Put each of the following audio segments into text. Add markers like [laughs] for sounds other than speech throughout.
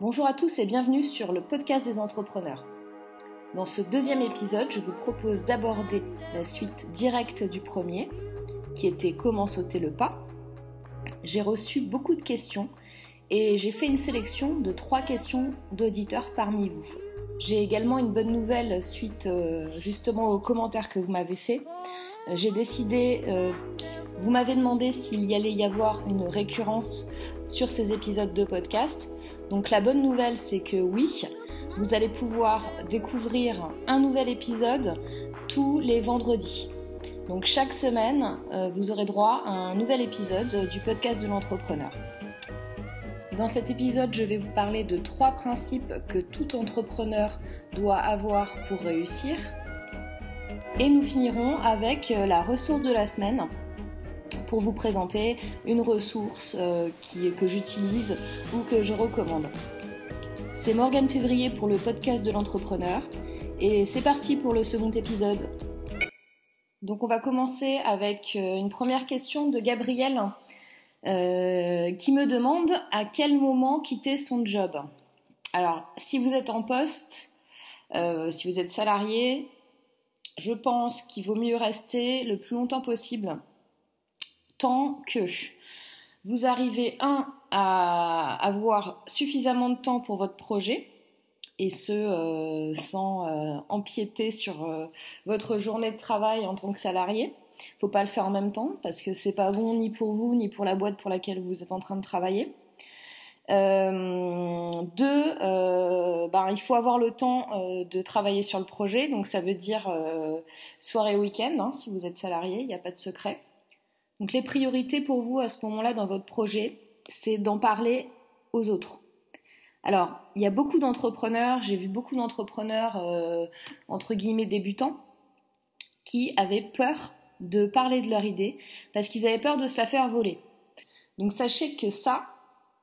Bonjour à tous et bienvenue sur le podcast des entrepreneurs. Dans ce deuxième épisode, je vous propose d'aborder la suite directe du premier, qui était comment sauter le pas. J'ai reçu beaucoup de questions et j'ai fait une sélection de trois questions d'auditeurs parmi vous. J'ai également une bonne nouvelle suite euh, justement aux commentaires que vous m'avez fait. Euh, j'ai décidé, euh, vous m'avez demandé s'il y allait y avoir une récurrence sur ces épisodes de podcast. Donc la bonne nouvelle c'est que oui, vous allez pouvoir découvrir un nouvel épisode tous les vendredis. Donc chaque semaine, vous aurez droit à un nouvel épisode du podcast de l'entrepreneur. Dans cet épisode, je vais vous parler de trois principes que tout entrepreneur doit avoir pour réussir. Et nous finirons avec euh, la ressource de la semaine pour vous présenter une ressource euh, que j'utilise ou que je recommande. C'est Morgane Février pour le podcast de l'entrepreneur et c'est parti pour le second épisode. Donc on va commencer avec euh, une première question de Gabriel euh, qui me demande à quel moment quitter son job. Alors, si vous êtes en poste, si vous êtes salarié, je pense qu'il vaut mieux rester le plus longtemps possible, tant que vous arrivez, un, à avoir suffisamment de temps pour votre projet, et ce, euh, sans empiéter sur votre journée de travail en tant que salarié faut pas le faire en même temps parce que c'est pas bon ni pour vous ni pour la boîte pour laquelle vous êtes en train de travailler. Euh, deux, euh, ben, il faut avoir le temps euh, de travailler sur le projet, donc ça veut dire soirée week-end, hein, si vous êtes salarié, il n'y a pas de secret. Donc les priorités pour vous à ce moment-là dans votre projet, c'est d'en parler aux autres. Alors, il y a beaucoup d'entrepreneurs, j'ai vu beaucoup d'entrepreneurs entre guillemets débutants qui avaient peur de parler de leur idée parce qu'ils avaient peur de se la faire voler. Donc sachez que ça,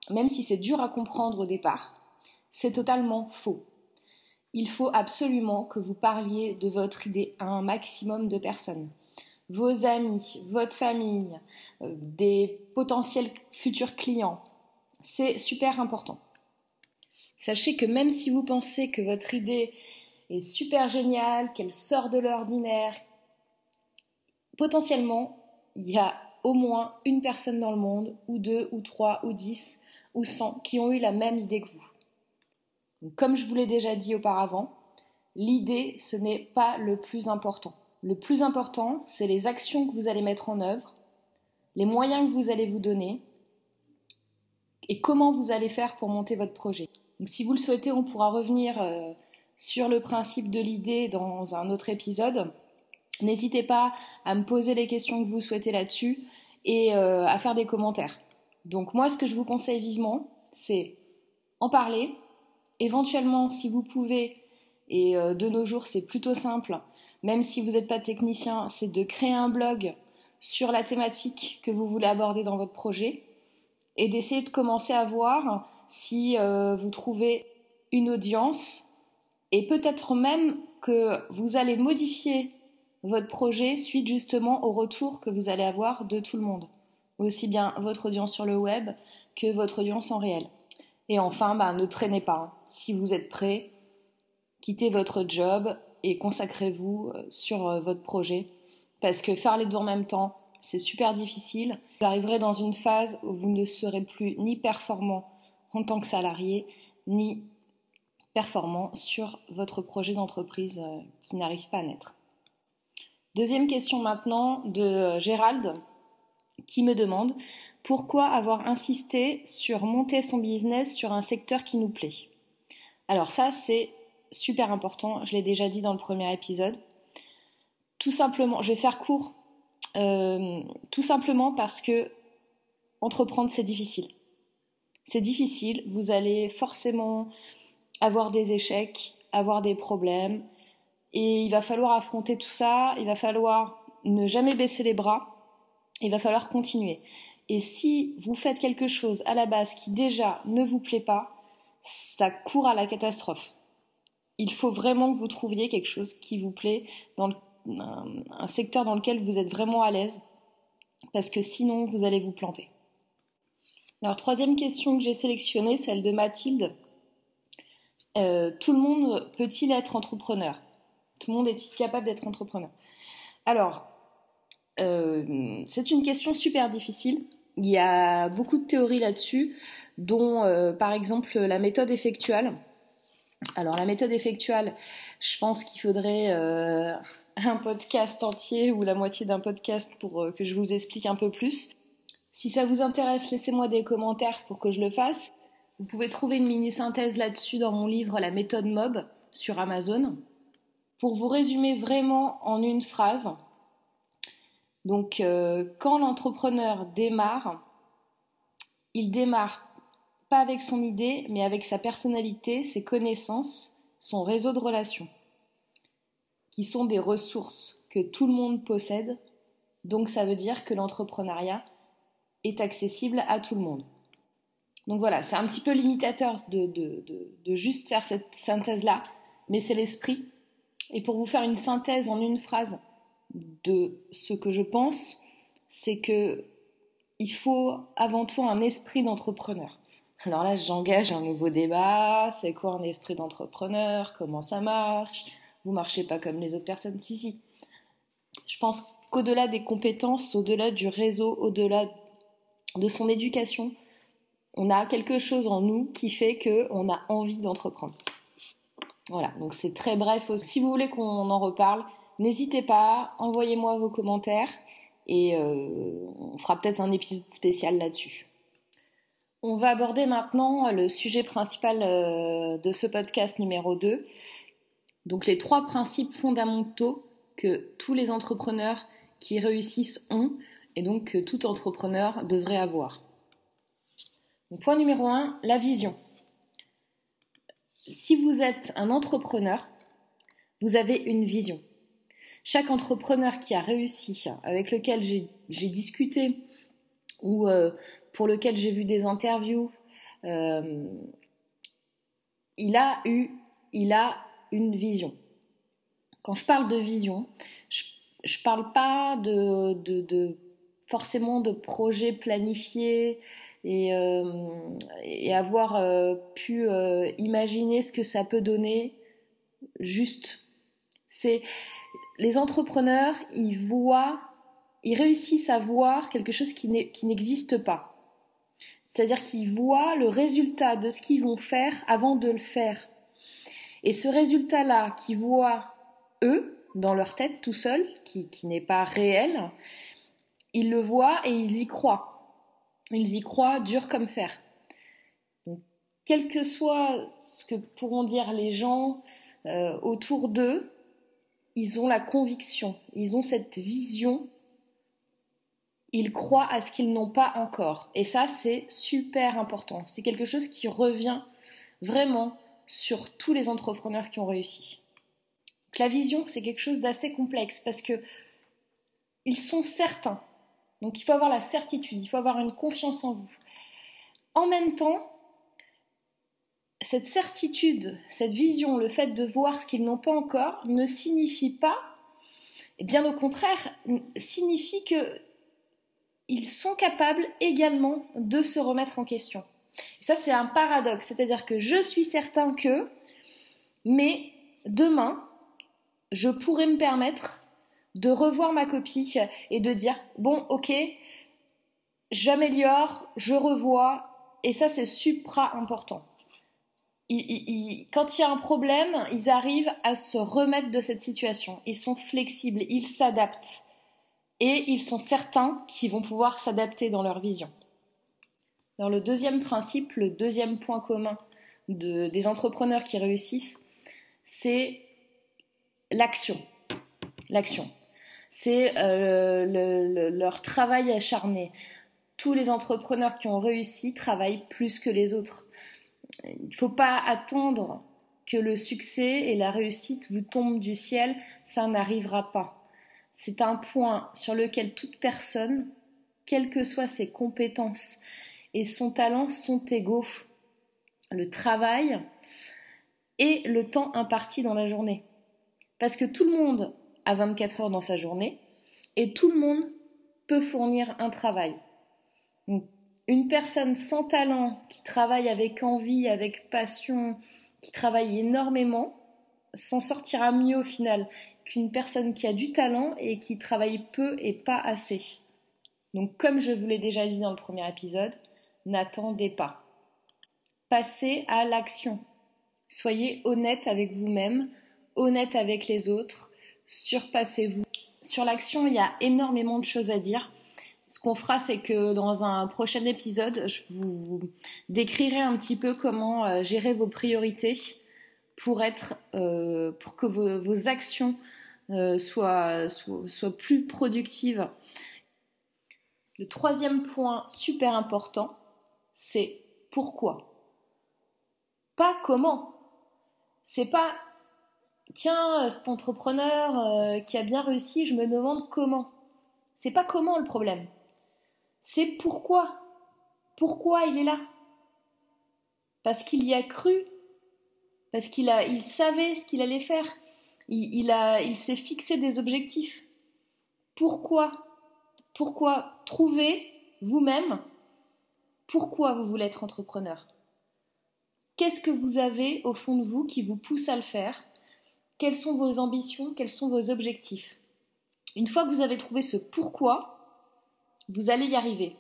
même si c'est dur à comprendre au départ, c'est totalement faux. Il faut absolument que vous parliez de votre idée à un maximum de personnes. Vos amis, votre famille, euh, des potentiels futurs clients. C'est super important. Sachez que même si vous pensez que votre idée est super géniale, qu'elle sort de l'ordinaire, potentiellement, il y a au moins une personne dans le monde, ou deux, ou trois, ou dix, ou cent, qui ont eu la même idée que vous. comme je vous l'ai déjà dit auparavant, l'idée, ce n'est pas le plus important. Le plus important, c'est les actions que vous allez mettre en œuvre, les moyens que vous allez vous donner, et comment vous allez faire pour monter votre projet. Donc, si vous le souhaitez, on pourra revenir euh, sur le principe de l'idée dans un autre épisode. N'hésitez pas à me poser les questions que vous souhaitez là-dessus et euh, à faire des commentaires. Donc moi, ce que je vous conseille vivement, c'est en parler. Éventuellement, si vous pouvez, et euh, de nos jours, c'est plutôt simple, même si vous n'êtes pas technicien, c'est de créer un blog sur la thématique que vous voulez aborder dans votre projet et d'essayer de commencer à voir si euh, vous trouvez une audience et peut-être même que vous allez modifier votre projet suite justement au retour que vous allez avoir de tout le monde, aussi bien votre audience sur le web que votre audience en réel. Et enfin, bah, ne traînez pas. Hein. Si vous êtes prêt, quittez votre job et consacrez-vous euh, sur euh, votre projet. Parce que faire les deux en même temps, c'est super difficile. Vous arriverez dans une phase où vous ne serez plus ni performant en tant que salarié, ni performant sur votre projet d'entreprise euh, qui n'arrive pas à naître. Deuxième question maintenant de Gérald qui me demande pourquoi avoir insisté sur monter son business sur un secteur qui nous plaît? Alors ça c'est super important, je l'ai déjà dit dans le premier épisode. Tout simplement, je vais faire court, euh, tout simplement parce que entreprendre c'est difficile. C'est difficile, vous allez forcément avoir des échecs, avoir des problèmes, et il va falloir affronter tout ça, il va falloir ne jamais baisser les bras, il va falloir continuer. Et si vous faites quelque chose à la base qui déjà ne vous plaît pas, ça court à la catastrophe. Il faut vraiment que vous trouviez quelque chose qui vous plaît dans un, secteur dans lequel vous êtes vraiment à l'aise, parce que sinon vous allez vous planter. Alors troisième question que j'ai sélectionnée, celle de Mathilde, euh, tout le monde peut-il être entrepreneur? Tout le monde est-il capable d'être entrepreneur? Alors, euh, c'est une question super difficile. Il y a beaucoup de théories là-dessus, dont euh, par exemple la méthode effectuelle. Alors la méthode effectuelle, je pense qu'il faudrait [laughs] un podcast entier ou la moitié d'un podcast pour que je vous explique un peu plus. Si ça vous intéresse, laissez-moi des commentaires pour que je le fasse. Vous pouvez trouver une mini-synthèse là-dessus dans mon livre La méthode MOB sur Amazon. Pour vous résumer vraiment en une phrase, donc euh, quand l'entrepreneur démarre, il démarre pas avec son idée, mais avec sa personnalité, ses connaissances, son réseau de relations, qui sont des ressources que tout le monde possède. Donc ça veut dire que l'entrepreneuriat est accessible à tout le monde. Donc voilà, c'est un petit peu limitateur de, de, juste faire cette synthèse-là, mais c'est l'esprit. Et pour vous faire une synthèse en une phrase de ce que je pense, c'est que il faut avant tout un esprit d'entrepreneur. Alors là, j'engage un nouveau débat. C'est quoi un esprit d'entrepreneur? Comment ça marche? Vous marchez pas comme les autres personnes? Si, si. Je pense qu'au-delà des compétences, au-delà du réseau, au-delà de son éducation, on a quelque chose en nous qui fait qu'on a envie d'entreprendre. Voilà, donc c'est très bref. Si vous voulez qu'on en reparle, n'hésitez pas, envoyez-moi vos commentaires et euh, on fera peut-être un épisode spécial là-dessus. On va aborder maintenant le sujet principal euh, de ce podcast numéro 2. Donc les trois principes fondamentaux que tous les entrepreneurs qui réussissent ont et donc que tout entrepreneur devrait avoir point numéro 1, la vision. Si vous êtes un entrepreneur, vous avez une vision. Chaque entrepreneur qui a réussi, avec lequel j'ai discuté ou euh, pour lequel j'ai vu des interviews, euh, il a eu, il a une vision. Quand je parle de vision, je, ne parle pas de, de forcément de projets planifiés, et, euh, avoir euh, pu imaginer ce que ça peut donner juste. C'est les entrepreneurs, ils voient, ils réussissent à voir quelque chose qui n'existe pas. C'est-à-dire qu'ils voient le résultat de ce qu'ils vont faire avant de le faire. Et ce résultat-là qu'ils voient eux, dans leur tête tout seul, qui, n'est pas réel, ils le voient et ils y croient. Ils y croient dur comme fer. Quel que soit ce que pourront dire les gens euh, autour d'eux, ils ont la conviction, ils ont cette vision, ils croient à ce qu'ils n'ont pas encore. Et ça, c'est super important. C'est quelque chose qui revient vraiment sur tous les entrepreneurs qui ont réussi. la vision, c'est quelque chose d'assez complexe parce que ils sont certains donc il faut avoir la certitude, il faut avoir une confiance en vous. En même temps, cette certitude, cette vision, le fait de voir ce qu'ils n'ont pas encore ne signifie pas, et bien au contraire, signifie que ils sont capables également de se remettre en question. Ça, c'est un paradoxe, c'est-à-dire que je suis certain que, mais demain, je pourrais me permettre de revoir ma copie et de dire bon ok j'améliore je revois et ça c'est supra important quand il y a un problème ils arrivent à se remettre de cette situation. Ils sont flexibles ils s'adaptent et ils sont certains qu'ils vont pouvoir s'adapter dans leur vision alors le deuxième principe le deuxième point commun des entrepreneurs qui réussissent c'est l'action l'action c'est euh, leur travail acharné. Tous les entrepreneurs qui ont réussi travaillent plus que les autres. Il ne faut pas attendre que le succès et la réussite vous tombent du ciel, ça n'arrivera pas. C'est un point sur lequel toute personne, quelles que soient ses compétences et son talent, sont égaux. Le travail et le temps imparti dans la journée. Parce que tout le monde à 24 heures dans sa journée et tout le monde peut fournir un travail. une personne sans talent qui travaille avec envie, avec passion, qui travaille énormément s'en sortira mieux au final qu'une personne qui a du talent et qui travaille peu et pas assez. Donc comme je vous l'ai déjà dit dans le premier épisode, n'attendez pas. Passez à l'action. Soyez honnête avec vous-même, honnête avec les autres, surpassez-vous. Sur l'action, il y a énormément de choses à dire. Ce qu'on fera, c'est que dans un prochain épisode, je vous décrirai un petit peu comment euh, gérer vos priorités pour être, euh, pour que vos, actions euh, soient, soient plus productives. Le troisième point super important, c'est pourquoi? Pas comment. C'est pas tiens, cet entrepreneur qui a bien réussi, je me demande comment. C'est pas comment le problème. C'est pourquoi. Pourquoi il est là? Parce qu'il y a cru. Parce qu'il savait ce qu'il allait faire. Il s'est fixé des objectifs. Pourquoi Pourquoi trouver vous-même pourquoi vous voulez être entrepreneur? Qu'est-ce que vous avez au fond de vous qui vous pousse à le faire? Quelles sont vos ambitions? Quels sont vos objectifs? Une fois que vous avez trouvé ce pourquoi, vous allez y arriver.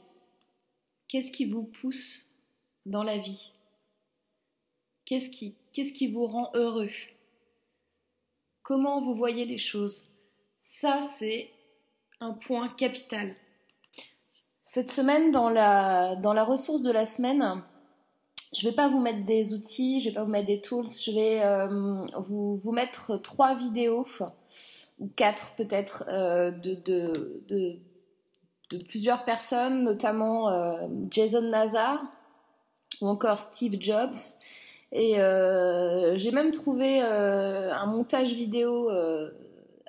Qu'est-ce qui vous pousse dans la vie? Qu'est-ce qui, vous rend heureux? Comment vous voyez les choses? Ça, c'est un point capital. Cette semaine, dans la, ressource de la semaine, je ne vais pas vous mettre des outils, je ne vais pas vous mettre des tools, je vais euh, vous, mettre trois vidéos, ou quatre peut-être, euh, de plusieurs personnes, notamment euh, Jason Nazar ou encore Steve Jobs. Et euh, j'ai même trouvé euh, un montage vidéo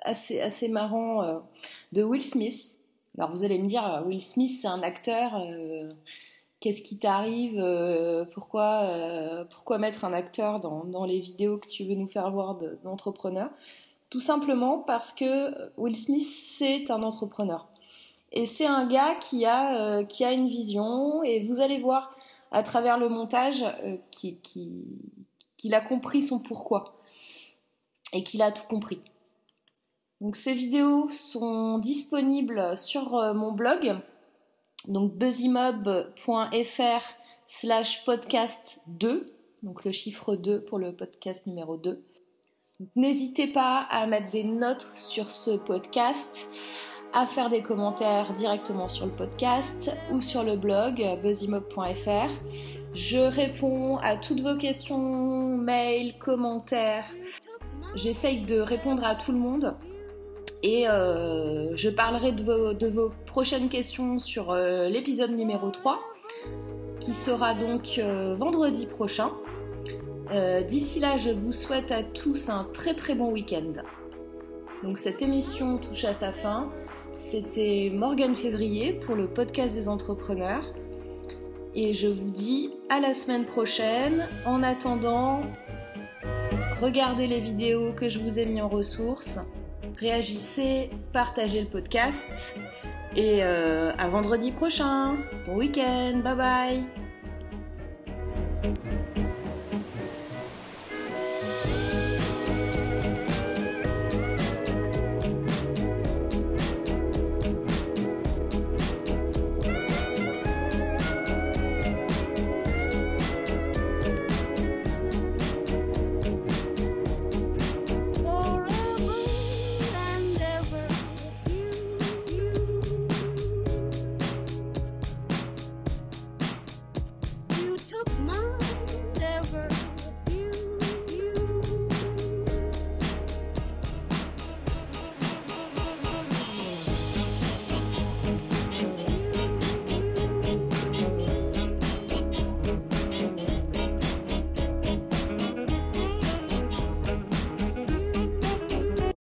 assez, assez marrant de Will Smith. Alors vous allez me dire, Will Smith c'est un acteur, qu'est-ce qui t'arrive pourquoi, pourquoi mettre un acteur dans, dans, les vidéos que tu veux nous faire voir d'entrepreneurs Tout simplement parce que Will Smith c'est un entrepreneur. Et c'est un gars qui a, euh, qui a une vision, et vous allez voir à travers le montage euh, qu'il qui, a compris son pourquoi, et qu'il a tout compris. Donc ces vidéos sont disponibles sur euh, mon blog, donc buzzymob.fr slash podcast 2, donc le chiffre 2 pour le podcast numéro 2. N'hésitez pas à mettre des notes sur ce podcast, à faire des commentaires directement sur le podcast ou sur le blog buzzymob.fr. Je réponds à toutes vos questions, mails, commentaires. J'essaye de répondre à tout le monde. Et euh, je parlerai de vos, prochaines questions sur euh, l'épisode numéro 3, qui sera donc euh, vendredi prochain. D'ici là, je vous souhaite à tous un très très bon week-end. Donc cette émission touche à sa fin. C'était Morgane Février pour le podcast des entrepreneurs. Et je vous dis à la semaine prochaine. En attendant, regardez les vidéos que je vous ai mis en ressources. Réagissez, partagez le podcast. Et euh, à vendredi prochain. Bon week-end. Bye bye.